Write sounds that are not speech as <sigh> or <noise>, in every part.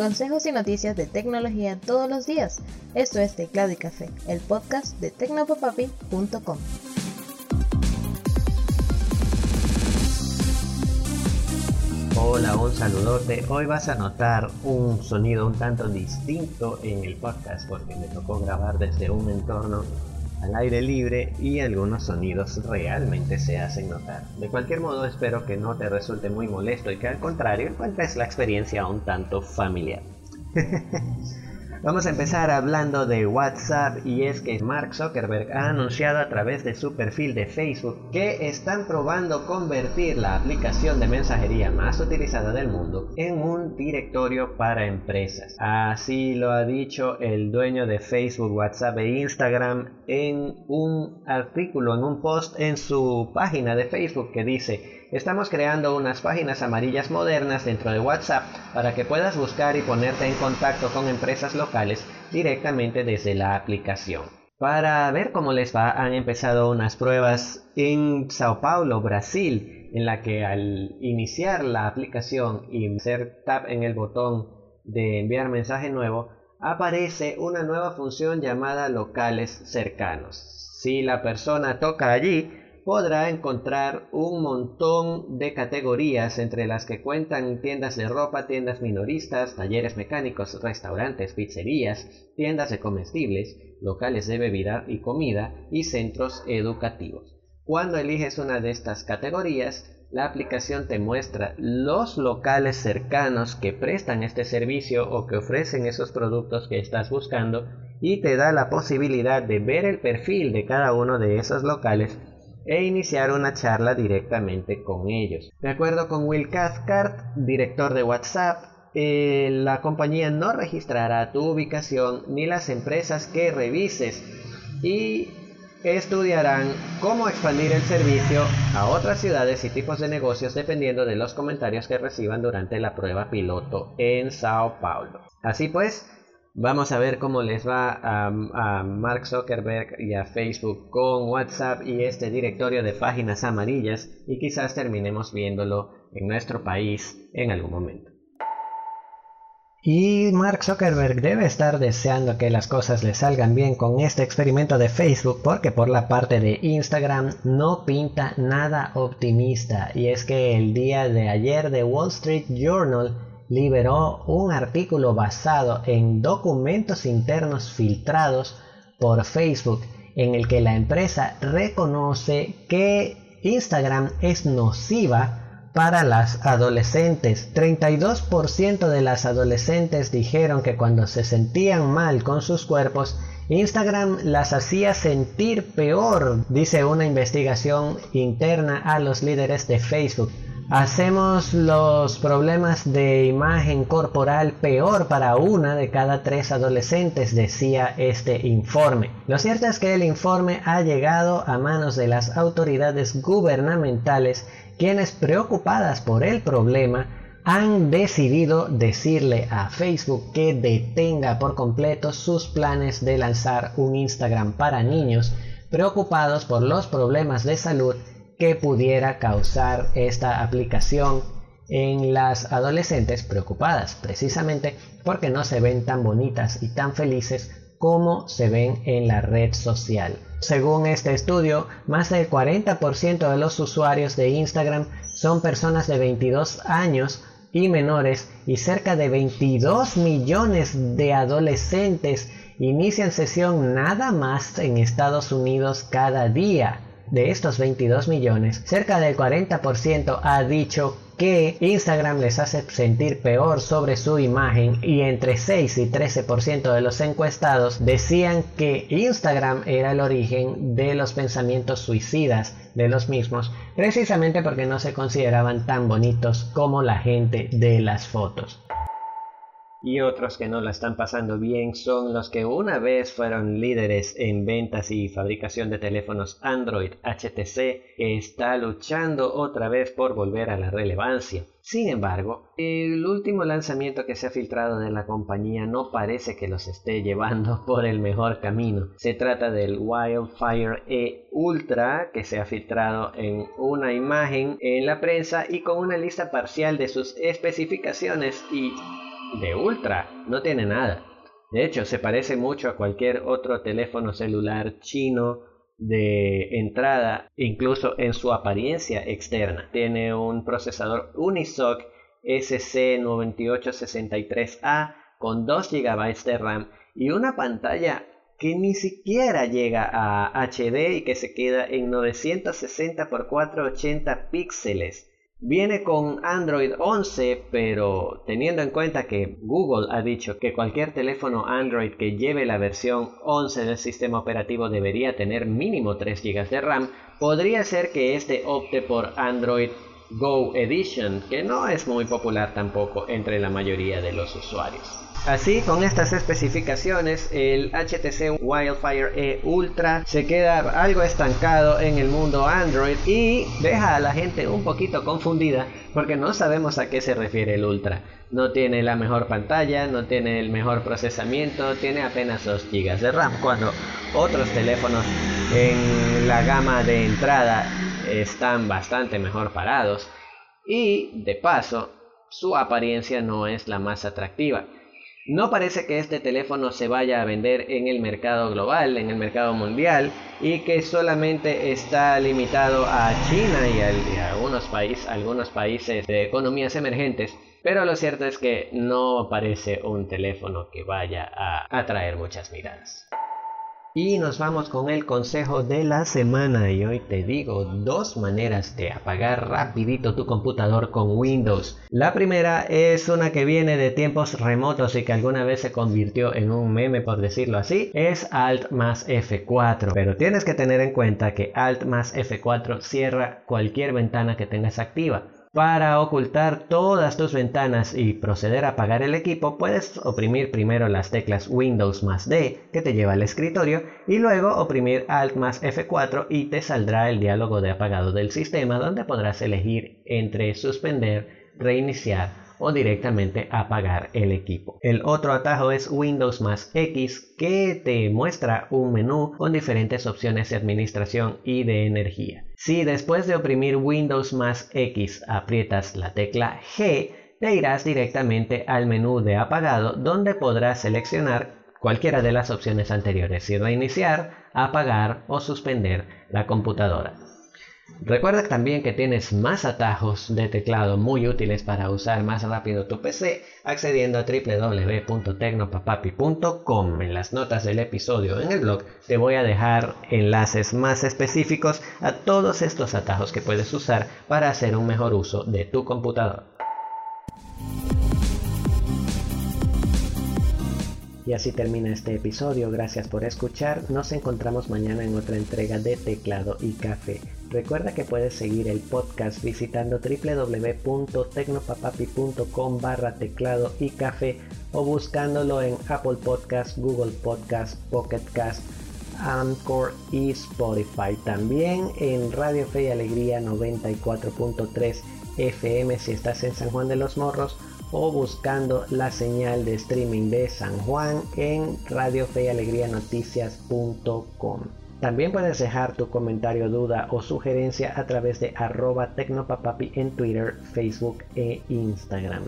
Consejos y noticias de tecnología todos los días. Esto es Teclado y Café, el podcast de tecnopopapi.com. Hola, un saludote. Hoy vas a notar un sonido un tanto distinto en el podcast porque me tocó grabar desde un entorno al aire libre y algunos sonidos realmente se hacen notar. De cualquier modo espero que no te resulte muy molesto y que al contrario encuentres la experiencia un tanto familiar. <laughs> Vamos a empezar hablando de WhatsApp y es que Mark Zuckerberg ha anunciado a través de su perfil de Facebook que están probando convertir la aplicación de mensajería más utilizada del mundo en un directorio para empresas. Así lo ha dicho el dueño de Facebook, WhatsApp e Instagram en un artículo, en un post en su página de Facebook que dice Estamos creando unas páginas amarillas modernas dentro de WhatsApp para que puedas buscar y ponerte en contacto con empresas locales directamente desde la aplicación. Para ver cómo les va, han empezado unas pruebas en Sao Paulo, Brasil, en la que al iniciar la aplicación y hacer tap en el botón de enviar mensaje nuevo, aparece una nueva función llamada locales cercanos. Si la persona toca allí, podrá encontrar un montón de categorías entre las que cuentan tiendas de ropa, tiendas minoristas, talleres mecánicos, restaurantes, pizzerías, tiendas de comestibles, locales de bebida y comida y centros educativos. Cuando eliges una de estas categorías, la aplicación te muestra los locales cercanos que prestan este servicio o que ofrecen esos productos que estás buscando y te da la posibilidad de ver el perfil de cada uno de esos locales e iniciar una charla directamente con ellos. De acuerdo con Will Cathcart, director de WhatsApp, eh, la compañía no registrará tu ubicación ni las empresas que revises y estudiarán cómo expandir el servicio a otras ciudades y tipos de negocios dependiendo de los comentarios que reciban durante la prueba piloto en Sao Paulo. Así pues, Vamos a ver cómo les va a, Mark Zuckerberg y a Facebook con WhatsApp y este directorio de páginas amarillas y quizás terminemos viéndolo en nuestro país en algún momento. Y Mark Zuckerberg debe estar deseando que las cosas le salgan bien con este experimento de Facebook porque por la parte de Instagram no pinta nada optimista y es que el día de ayer de Wall Street Journal liberó un artículo basado en documentos internos filtrados por Facebook en el que la empresa reconoce que Instagram es nociva para las adolescentes. 32% de las adolescentes dijeron que cuando se sentían mal con sus cuerpos, Instagram las hacía sentir peor, dice una investigación interna a los líderes de Facebook. Hacemos los problemas de imagen corporal peor para una de cada tres adolescentes, decía este informe. Lo cierto es que el informe ha llegado a manos de las autoridades gubernamentales, quienes preocupadas por el problema han decidido decirle a Facebook que detenga por completo sus planes de lanzar un Instagram para niños, preocupados por los problemas de salud que pudiera causar esta aplicación en las adolescentes preocupadas, precisamente porque no se ven tan bonitas y tan felices como se ven en la red social. Según este estudio, más del 40% de los usuarios de Instagram son personas de 22 años y menores y cerca de 22 millones de adolescentes inician sesión nada más en Estados Unidos cada día. De estos 22 millones, cerca del 40% ha dicho que Instagram les hace sentir peor sobre su imagen y entre 6 y 13% de los encuestados decían que Instagram era el origen de los pensamientos suicidas de los mismos, precisamente porque no se consideraban tan bonitos como la gente de las fotos y otros que no la están pasando bien son los que una vez fueron líderes en ventas y fabricación de teléfonos Android HTC que está luchando otra vez por volver a la relevancia. Sin embargo, el último lanzamiento que se ha filtrado de la compañía no parece que los esté llevando <laughs> por el mejor camino. Se trata del Wildfire E Ultra que se ha filtrado en una imagen en la prensa y con una lista parcial de sus especificaciones y de Ultra no tiene nada. De hecho, se parece mucho a cualquier otro teléfono celular chino de entrada, incluso en su apariencia externa. Tiene un procesador Unisoc SC9863A con 2 GB de RAM y una pantalla que ni siquiera llega a HD y que se queda en 960 x 480 píxeles. Viene con Android 11, pero teniendo en cuenta que Google ha dicho que cualquier teléfono Android que lleve la versión 11 del sistema operativo debería tener mínimo 3 GB de RAM, podría ser que este opte por Android Go Edition, que no es muy popular tampoco entre la mayoría de los usuarios. Así, con estas especificaciones, el HTC Wildfire E Ultra se queda algo estancado en el mundo Android y deja a la gente un poquito confundida porque no sabemos a qué se refiere el Ultra. No tiene la mejor pantalla, no tiene el mejor procesamiento, tiene apenas 2 GB de RAM, cuando otros teléfonos en la gama de entrada están bastante mejor parados y de paso su apariencia no es la más atractiva. No parece que este teléfono se vaya a vender en el mercado global, en el mercado mundial, y que solamente está limitado a China y a, algunos, algunos países de economías emergentes. Pero lo cierto es que no parece un teléfono que vaya a atraer muchas miradas. Y nos vamos con el consejo de la semana y hoy te digo dos maneras de apagar rapidito tu computador con Windows. La primera es una que viene de tiempos remotos y que alguna vez se convirtió en un meme por decirlo así, es Alt más F4. Pero tienes que tener en cuenta que Alt más F4 cierra cualquier ventana que tengas activa. Para ocultar todas tus ventanas y proceder a apagar el equipo, puedes oprimir primero las teclas Windows más D que te lleva al escritorio y luego oprimir Alt más F4 y te saldrá el diálogo de apagado del sistema donde podrás elegir entre suspender, reiniciar o directamente apagar el equipo. El otro atajo es Windows más X que te muestra un menú con diferentes opciones de administración y de energía. Si después de oprimir Windows más X aprietas la tecla G, te irás directamente al menú de apagado donde podrás seleccionar cualquiera de las opciones anteriores y reiniciar, apagar o suspender la computadora. Recuerda también que tienes más atajos de teclado muy útiles para usar más rápido tu PC accediendo a www.tecnopapapi.com. En las notas del episodio en el blog te voy a dejar enlaces más específicos a todos estos atajos que puedes usar para hacer un mejor uso de tu computador. Y así termina este episodio, gracias por escuchar, nos encontramos mañana en otra entrega de Teclado y Café. Recuerda que puedes seguir el podcast visitando www.tecnopapapi.com barra teclado y café o buscándolo en Apple Podcast, Google Podcast, Pocket Cast, Anchor y Spotify. También en Radio Fe y Alegría 94.3 FM si estás en San Juan de los Morros o buscando la señal de streaming de San Juan en Radio y Alegría Noticias.com. También puedes dejar tu comentario, duda o sugerencia a través de arroba tecnopapapi en Twitter, Facebook e Instagram.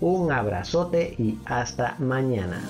Un abrazote y hasta mañana.